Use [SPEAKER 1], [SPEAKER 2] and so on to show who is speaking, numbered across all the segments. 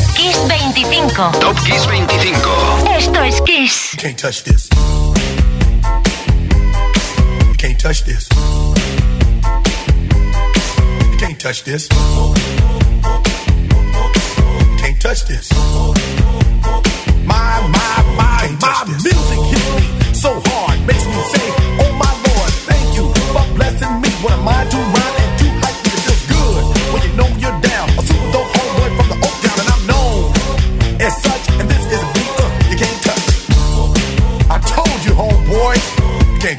[SPEAKER 1] Top Kiss 25.
[SPEAKER 2] Top Kiss 25.
[SPEAKER 1] Esto es Kiss.
[SPEAKER 3] You can't touch this. You can't touch this. You can't touch this. You can't touch this. My, my, my, my music hits me so hard, makes me say,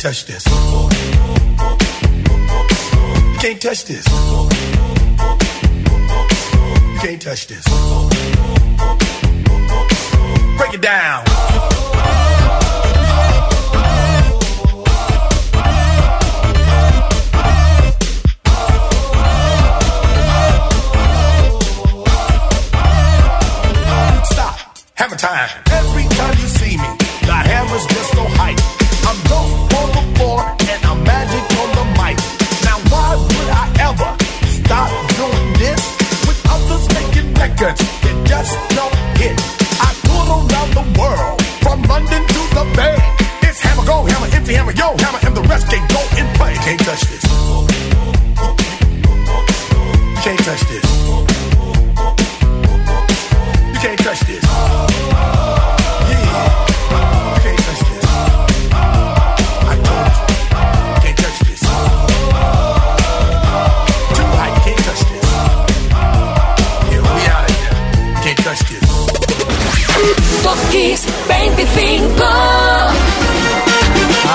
[SPEAKER 3] Can't touch this. You can't touch this. You can't touch this. Break it down. Stop. Hammer time. Every time you see me, the hammer's just so hype. Records that just don't hit? I tour around the world from London to the Bay. It's hammer go, hammer empty, hammer yo, hammer, and the rest can go and play. You can't touch this. You can't touch this.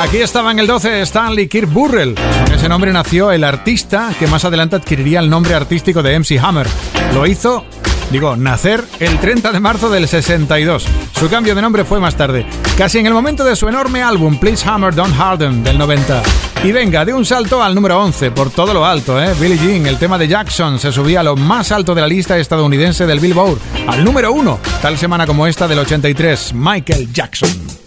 [SPEAKER 4] Aquí estaba en el 12 Stanley Kirk Burrell. Con ese nombre nació el artista que más adelante adquiriría el nombre artístico de MC Hammer. Lo hizo, digo, nacer el 30 de marzo del 62. Su cambio de nombre fue más tarde, casi en el momento de su enorme álbum Please Hammer Don't Harden del 90. Y venga, de un salto al número 11, por todo lo alto, ¿eh? Billie Jean, el tema de Jackson, se subía a lo más alto de la lista estadounidense del Billboard, al número 1, tal semana como esta del 83, Michael Jackson.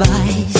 [SPEAKER 4] weiß.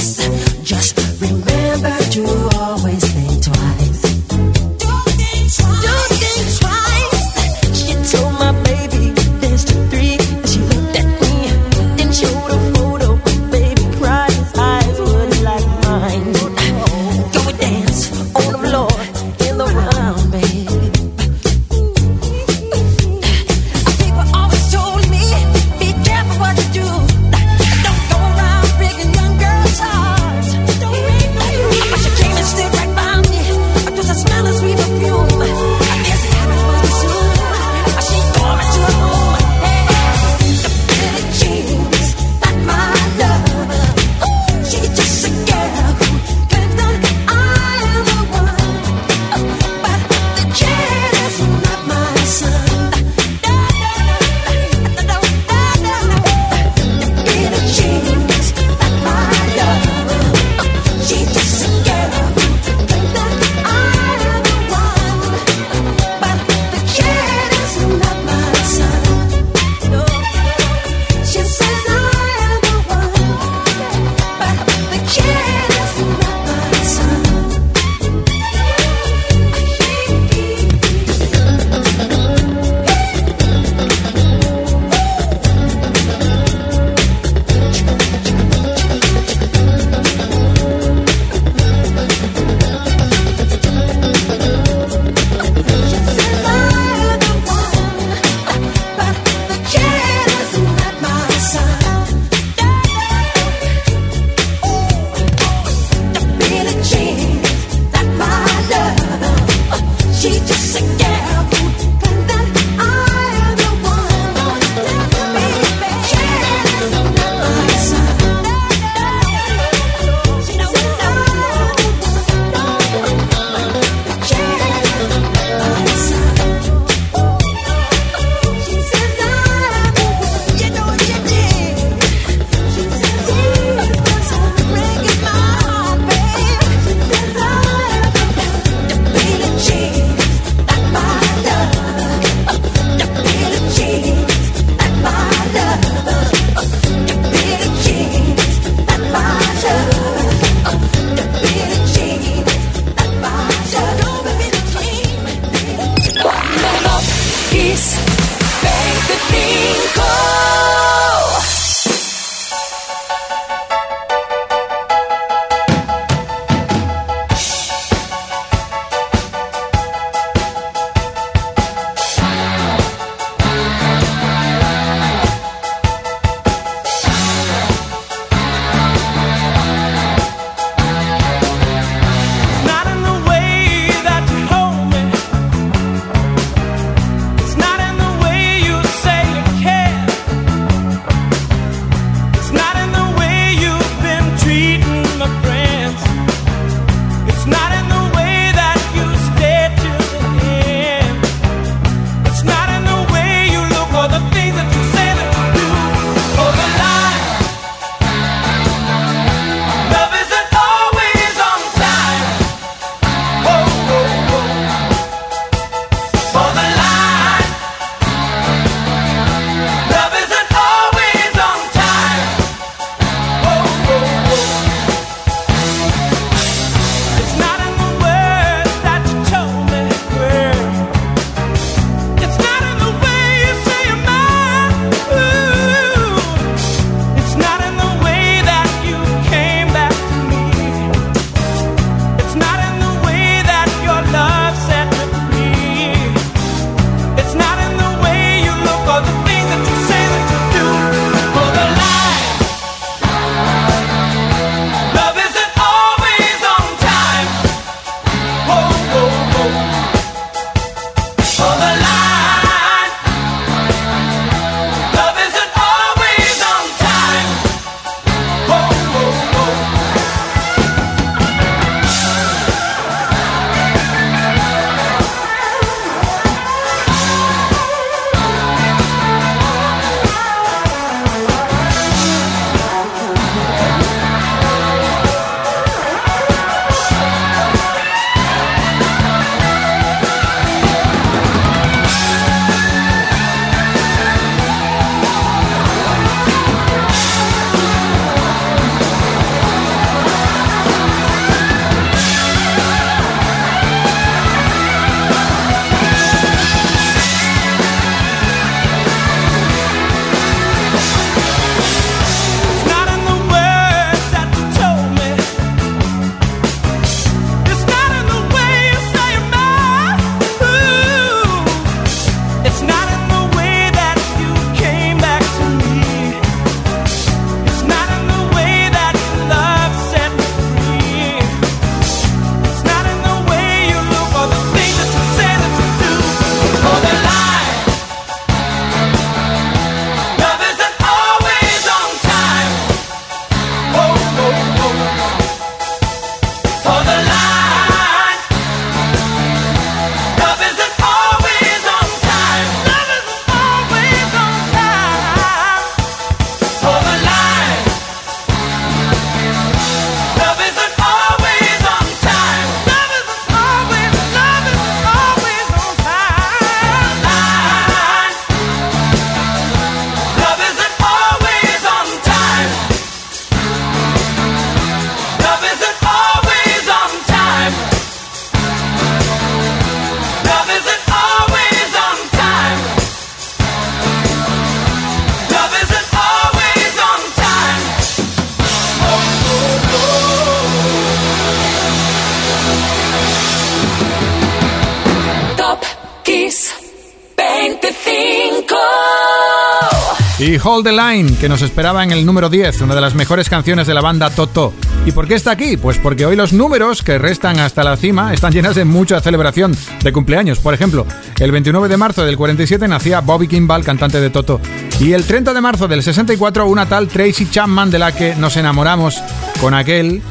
[SPEAKER 4] Hold the Line, que nos esperaba en el número 10, una de las mejores canciones de la banda Toto. ¿Y por qué está aquí? Pues porque hoy los números que restan hasta la cima están llenas de mucha celebración de cumpleaños. Por ejemplo, el 29 de marzo del 47 nacía Bobby Kimball, cantante de Toto. Y el 30 de marzo del 64 una tal Tracy Chapman de la que nos enamoramos con aquel,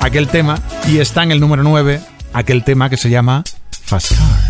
[SPEAKER 4] aquel tema. Y está en el número 9, aquel tema que se llama Fast Car.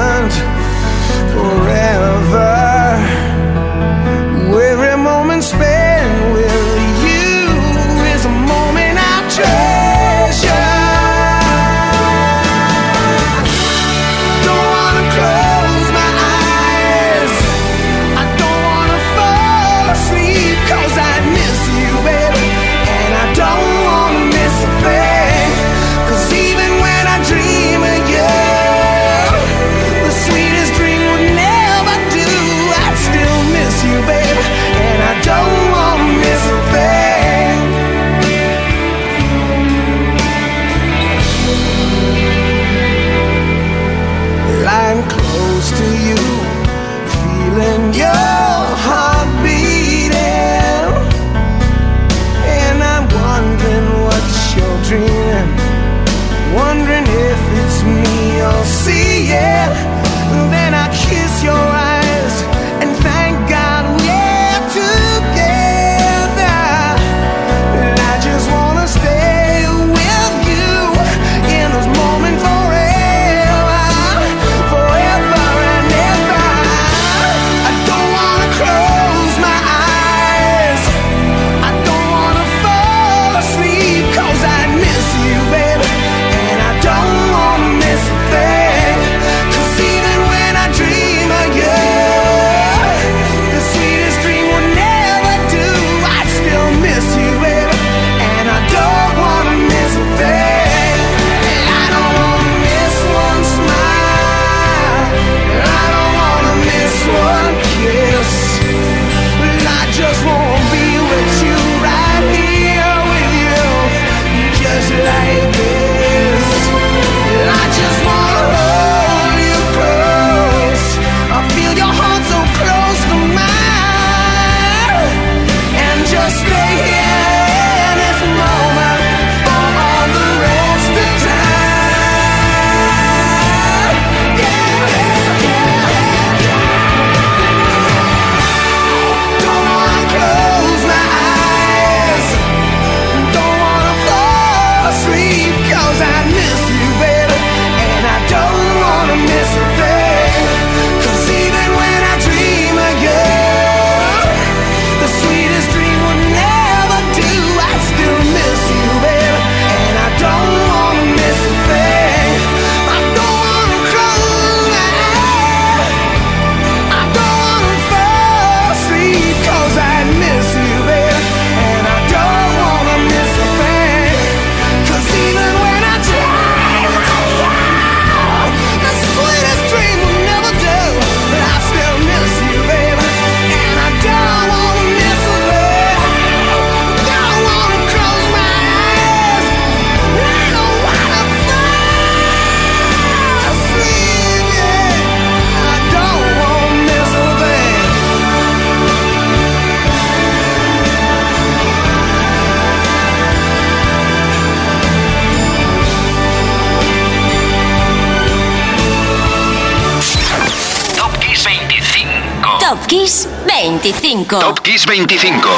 [SPEAKER 2] Top Kiss 25.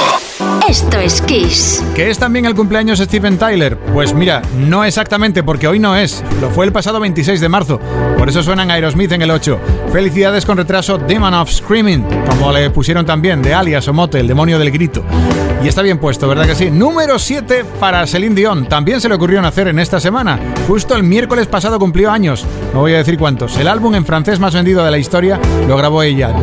[SPEAKER 1] Esto es Kiss.
[SPEAKER 4] ¿Que es también el cumpleaños de Steven Tyler? Pues mira, no exactamente, porque hoy no es. Lo fue el pasado 26 de marzo. Por eso suenan Aerosmith en el 8. Felicidades con retraso Demon of Screaming, como le pusieron también, de alias o mote, el demonio del grito. Y está bien puesto, ¿verdad que sí? Número 7 para Celine Dion. También se le ocurrió nacer en esta semana. Justo el miércoles pasado cumplió años. No voy a decir cuántos. El álbum en francés más vendido de la historia lo grabó ella,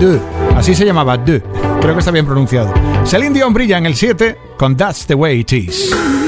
[SPEAKER 4] Así se llamaba De. Creo que está bien pronunciado. Celine Dion brilla en el 7 con
[SPEAKER 5] That's the Way It Is.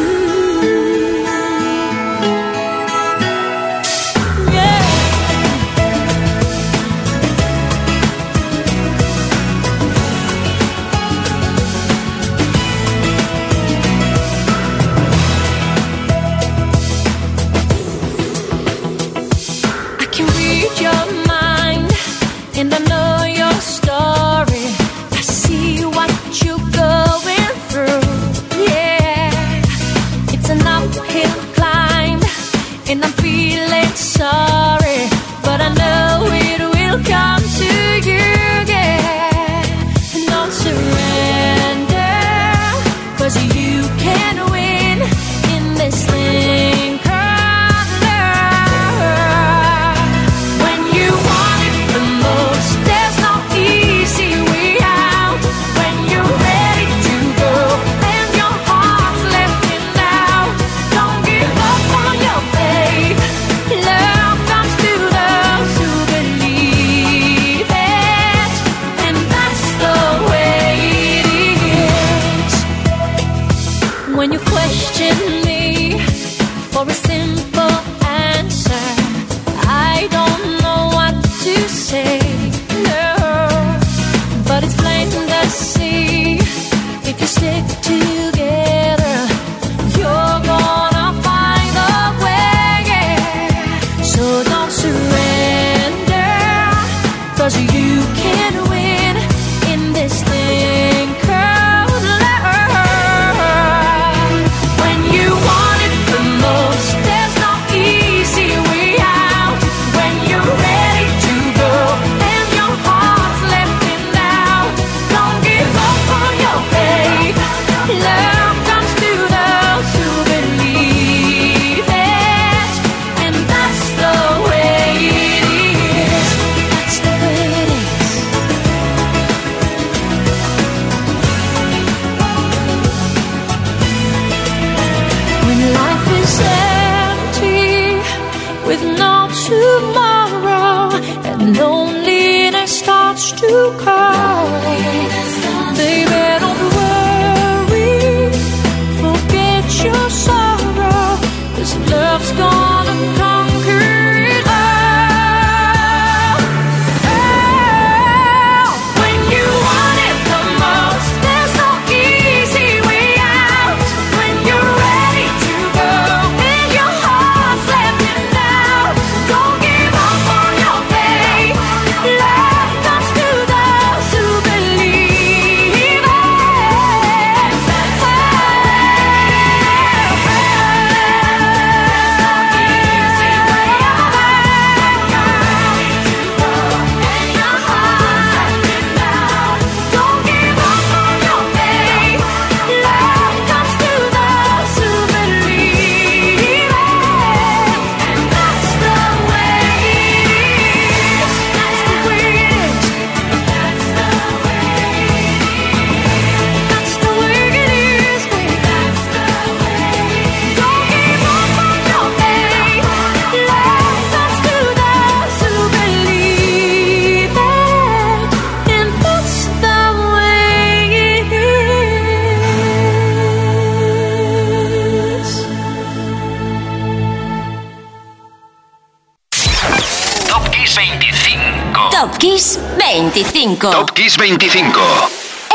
[SPEAKER 2] Top Kiss 25.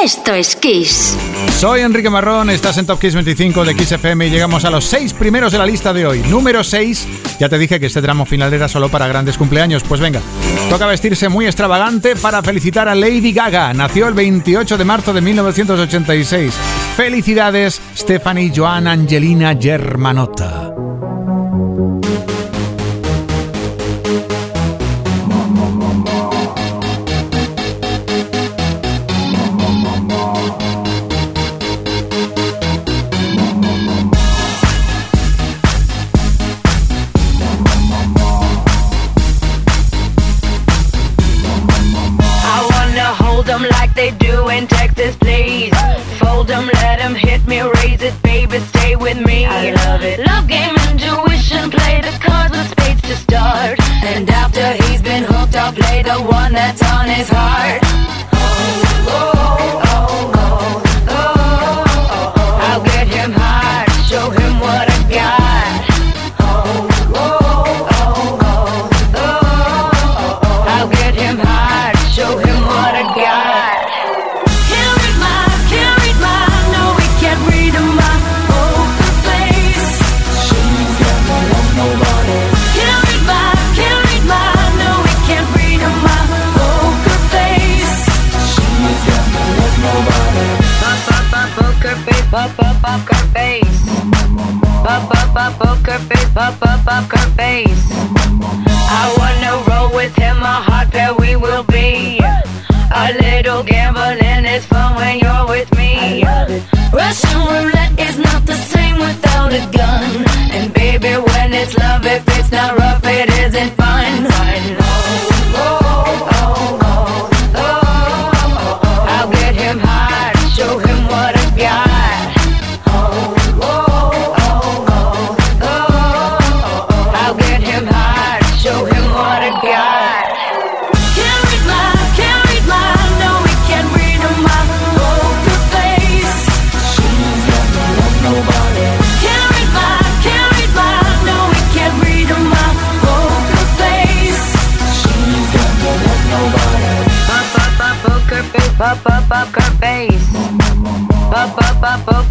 [SPEAKER 1] Esto es Kiss.
[SPEAKER 4] Soy Enrique Marrón, estás en Top Kiss 25 de Kiss FM y llegamos a los seis primeros de la lista de hoy. Número 6, ya te dije que este tramo final era solo para grandes cumpleaños, pues venga, toca vestirse muy extravagante para felicitar a Lady Gaga. Nació el 28 de marzo de 1986. Felicidades, Stephanie Joan Angelina Germanotta.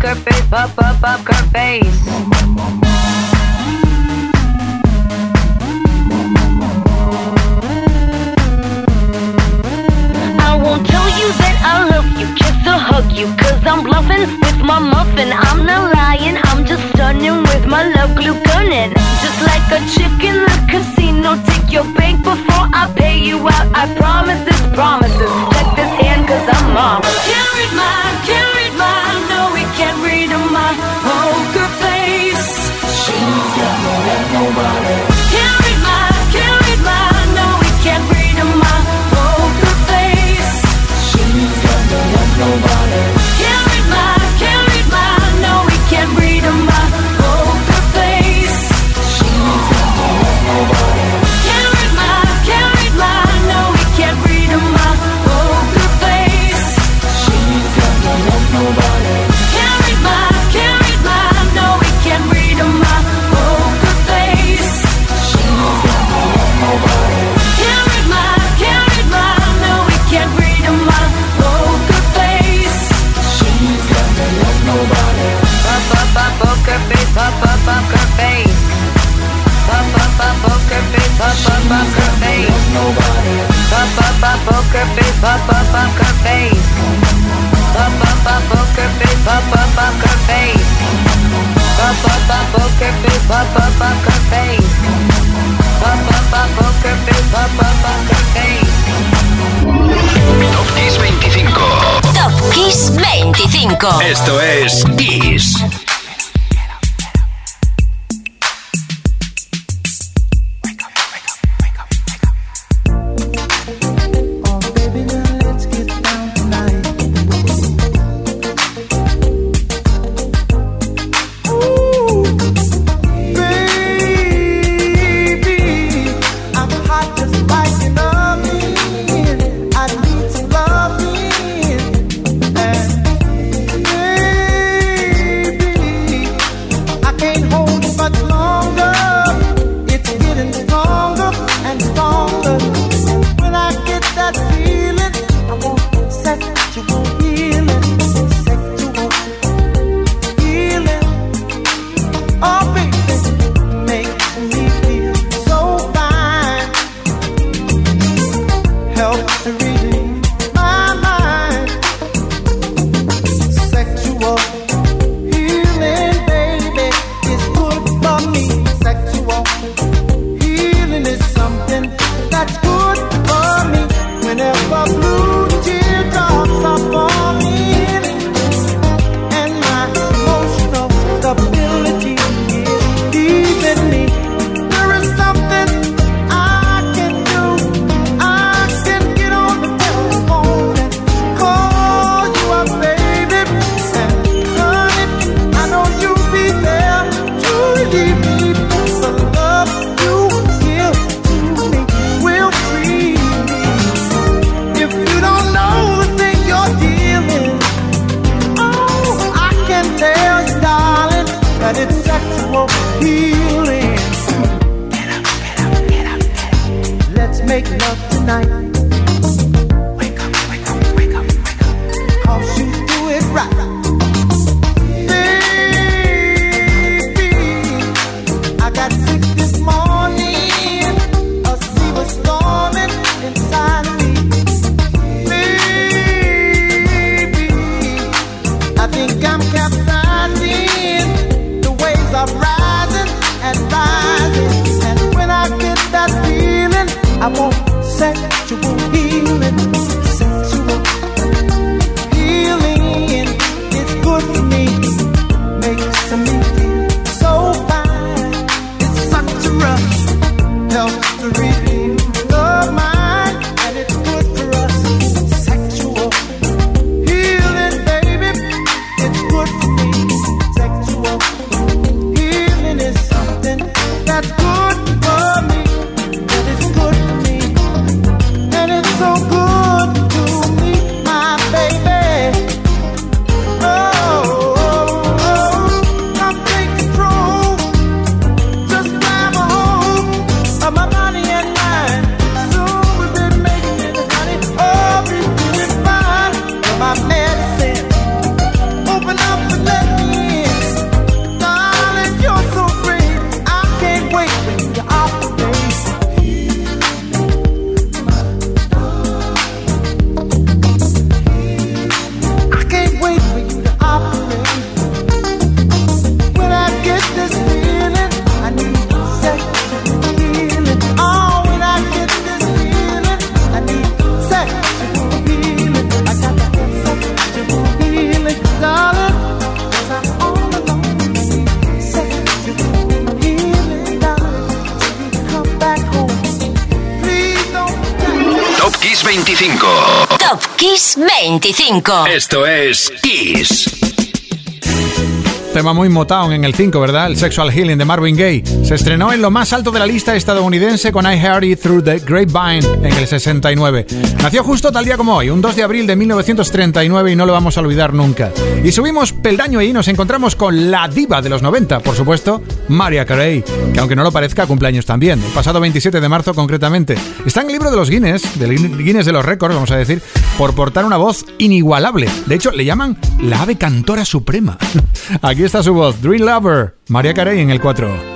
[SPEAKER 6] her face, up, up, up her face. Mama, mama. hug you Cause I'm bluffing with my muffin I'm not lying, I'm just stunning With my love glue gunning Just like a chick in the casino Take your bank before I pay you out I promise this, promises Check this hand cause I'm marvelous Carry my nobody. poker face, pop up poker face. Pop up pop poker face, pop up poker face. Pop up pop poker face, pop poker face. Pop pop poker face, pop poker face.
[SPEAKER 2] Top Kiss 25.
[SPEAKER 1] Top Kiss 25.
[SPEAKER 2] Esto es Kiss. 25. Esto es Kiss.
[SPEAKER 4] Tema muy Motown en el 5, ¿verdad? El Sexual Healing de Marvin Gaye. Se estrenó en lo más alto de la lista estadounidense con I Heard It Through the Grapevine en el 69. Nació justo tal día como hoy, un 2 de abril de 1939 y no lo vamos a olvidar nunca. Y subimos peldaño y nos encontramos con la diva de los 90, por supuesto, Mariah Carey, que aunque no lo parezca, cumpleaños también, el pasado 27 de marzo concretamente. Está en el libro de los Guinness, del Guinness de los récords, vamos a decir, por portar una voz inigualable. De hecho, le llaman la ave cantora suprema. Aquí está su voz, Dream Lover, María Carey en el 4.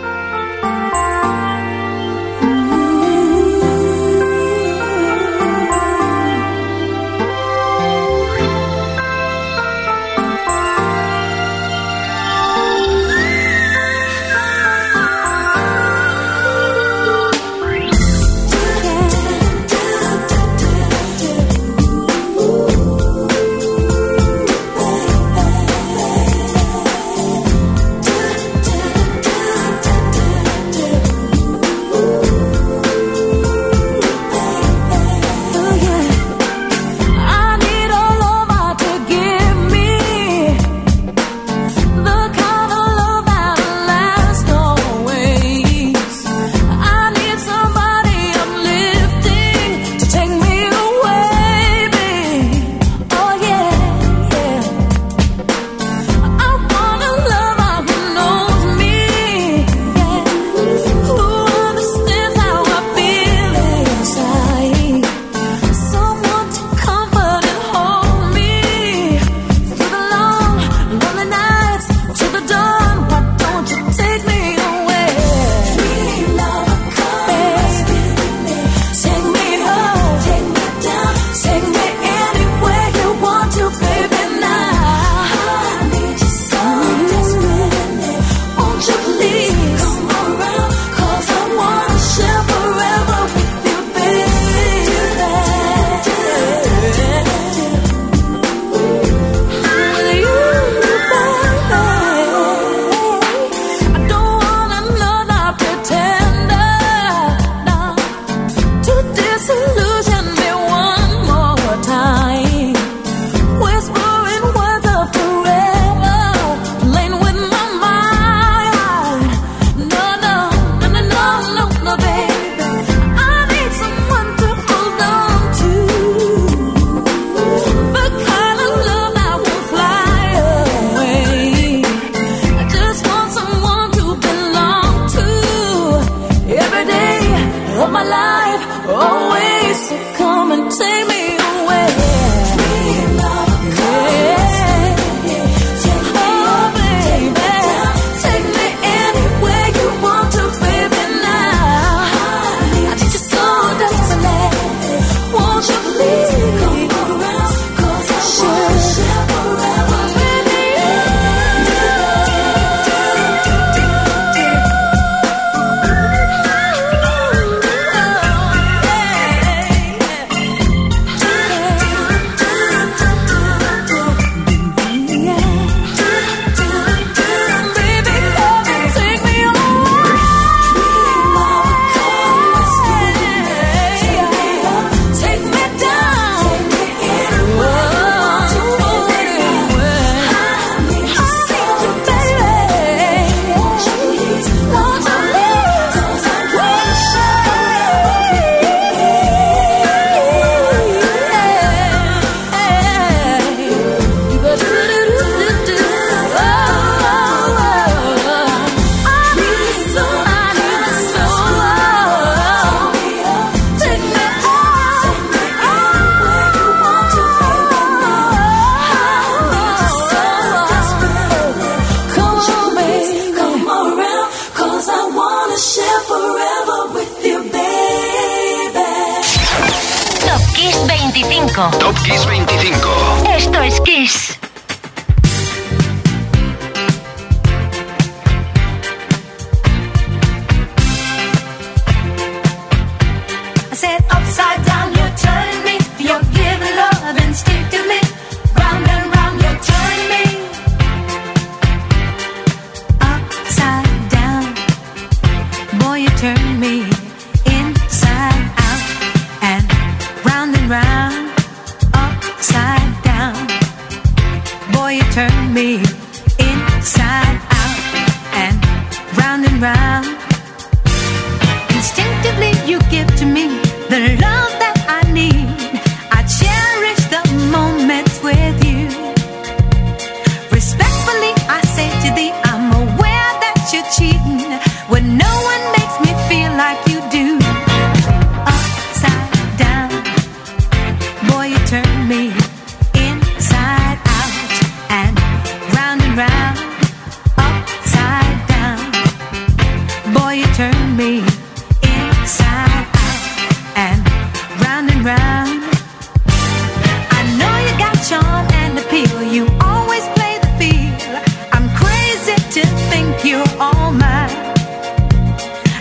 [SPEAKER 7] think you're all mine.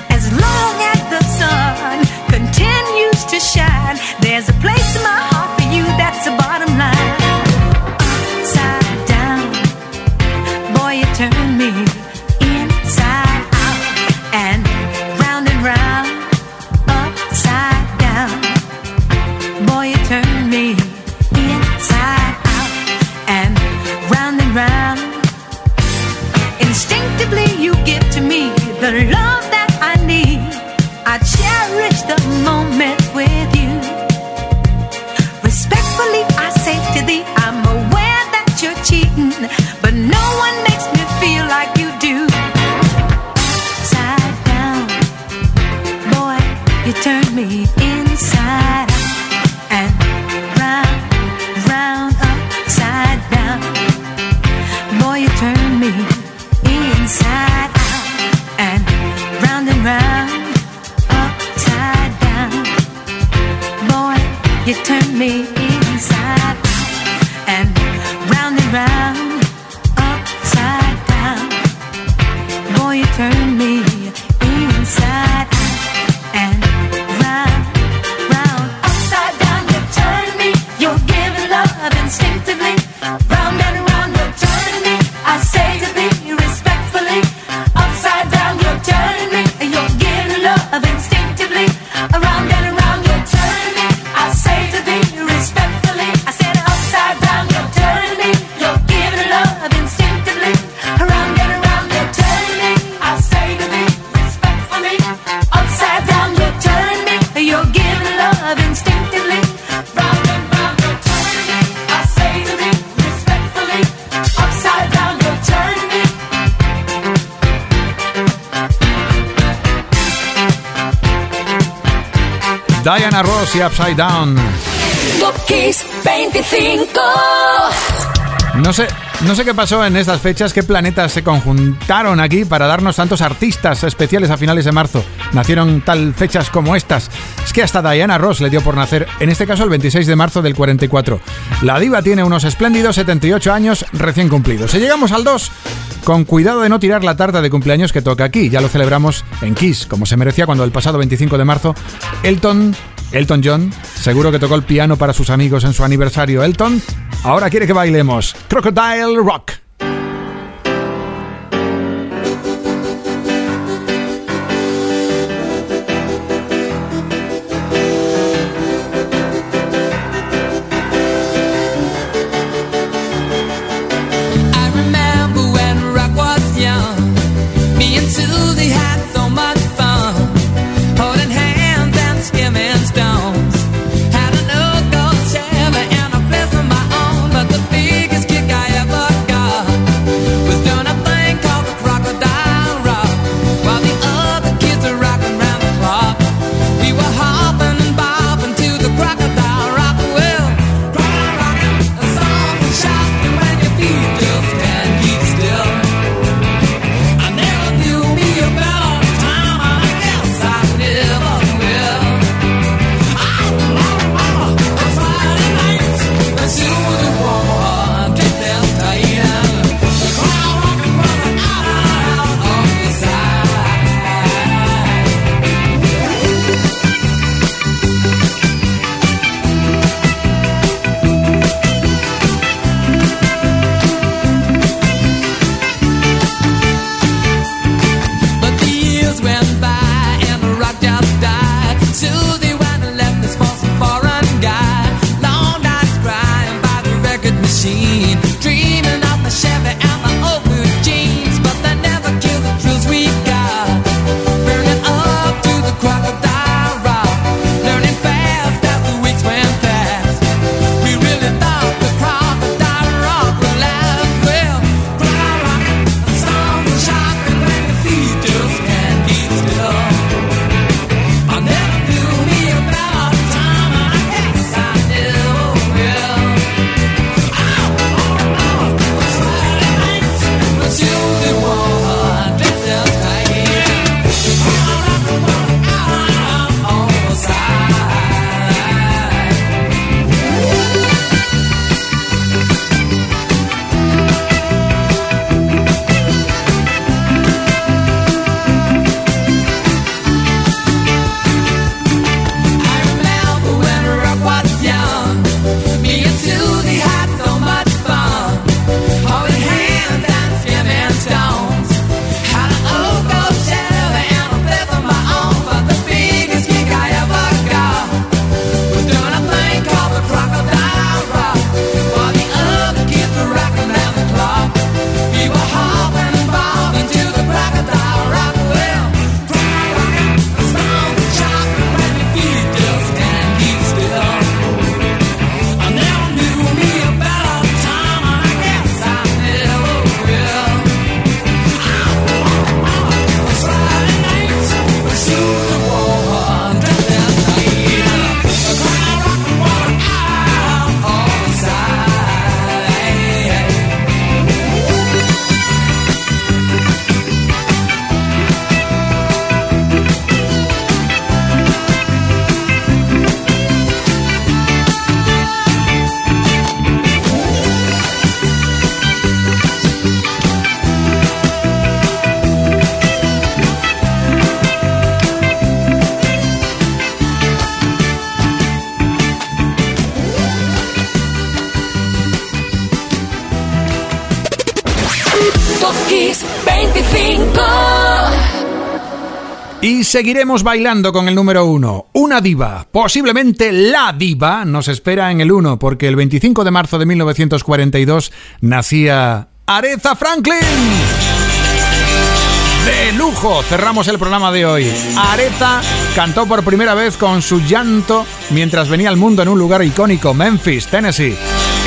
[SPEAKER 7] As long as the sun continues to shine, there's a place in my heart.
[SPEAKER 4] Ross y Upside Down.
[SPEAKER 5] Top Kiss 25.
[SPEAKER 4] No sé, no sé qué pasó en estas fechas, qué planetas se conjuntaron aquí para darnos tantos artistas especiales a finales de marzo. Nacieron tal fechas como estas. Es que hasta Diana Ross le dio por nacer, en este caso el 26 de marzo del 44. La diva tiene unos espléndidos 78 años recién cumplidos. Si llegamos al 2, con cuidado de no tirar la tarta de cumpleaños que toca aquí. Ya lo celebramos en Kiss, como se merecía cuando el pasado 25 de marzo Elton Elton John seguro que tocó el piano para sus amigos en su aniversario. Elton ahora quiere que bailemos Crocodile Rock. Seguiremos bailando con el número uno. Una diva, posiblemente la diva, nos espera en el uno, porque el 25 de marzo de 1942 nacía Aretha Franklin. De lujo, cerramos el programa de hoy. Aretha cantó por primera vez con su llanto mientras venía al mundo en un lugar icónico, Memphis, Tennessee.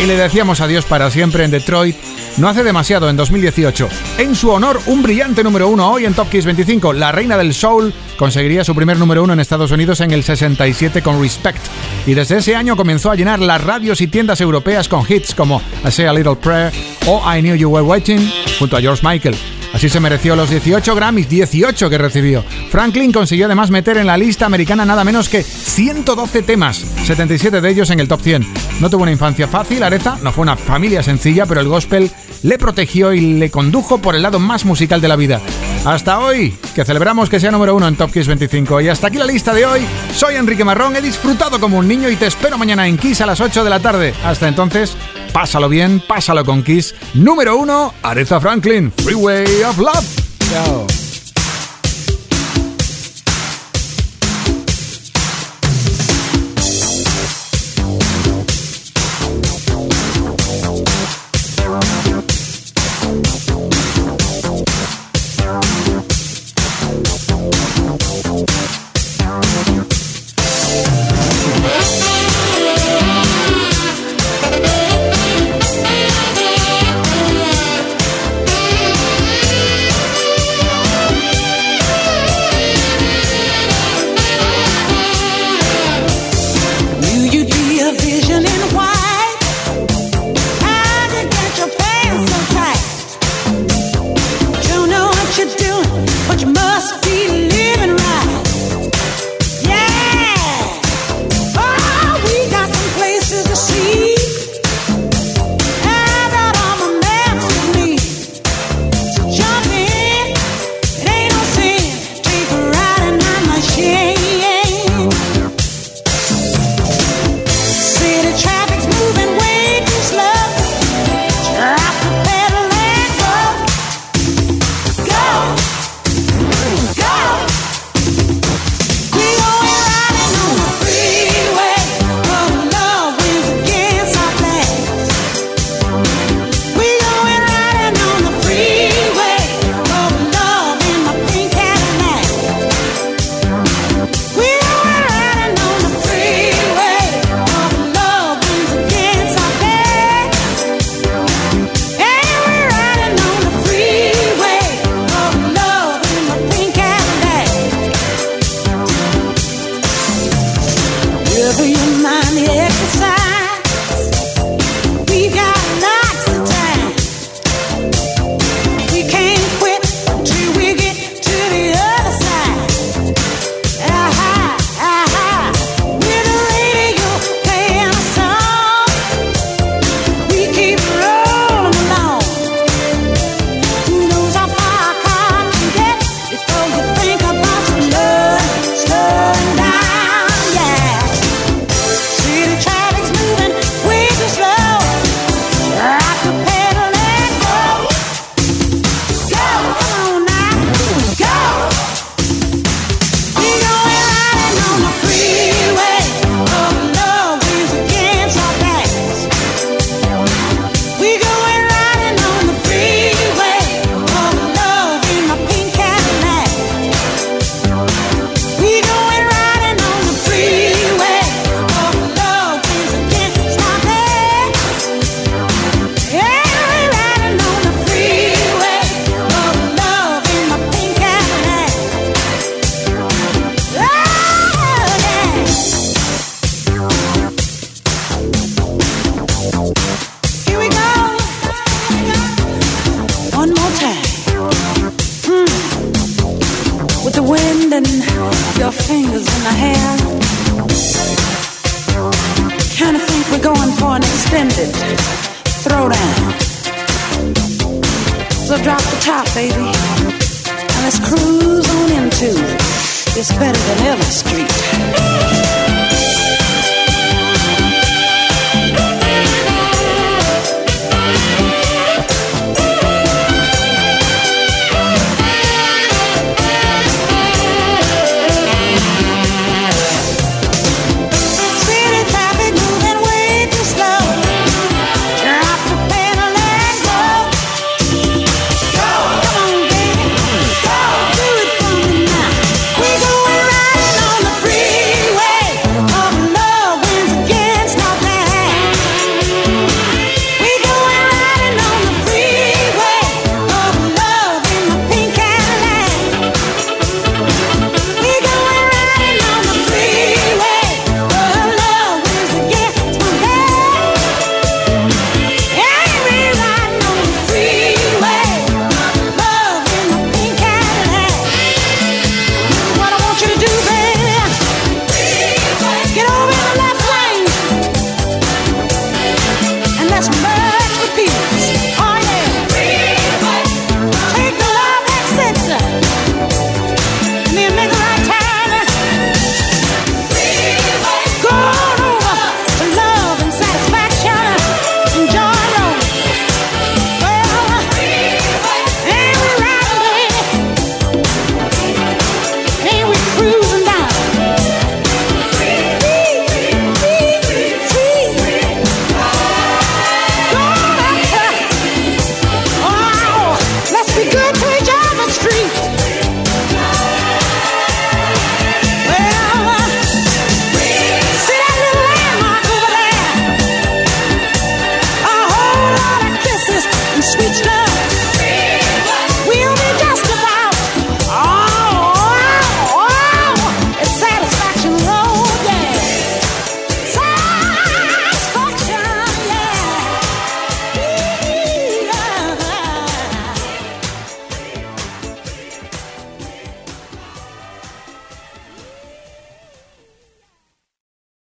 [SPEAKER 4] Y le decíamos adiós para siempre en Detroit no hace demasiado, en 2018. En su honor, un brillante número uno hoy en Top Kiss 25. La reina del soul conseguiría su primer número uno en Estados Unidos en el 67 con Respect. Y desde ese año comenzó a llenar las radios y tiendas europeas con hits como I Say a Little Prayer o I Knew You Were Waiting junto a George Michael. Así se mereció los 18 Grammys, 18 que recibió. Franklin consiguió además meter en la lista americana nada menos que 112 temas, 77 de ellos en el top 100. No tuvo una infancia fácil, Aretha, no fue una familia sencilla, pero el gospel le protegió y le condujo por el lado más musical de la vida. Hasta hoy, que celebramos que sea número uno en Top Kiss 25. Y hasta aquí la lista de hoy. Soy Enrique Marrón, he disfrutado como un niño y te espero mañana en Kiss a las 8 de la tarde. Hasta entonces, pásalo bien, pásalo con Kiss. Número uno, Aretha Franklin, Freeway of Love. Chao.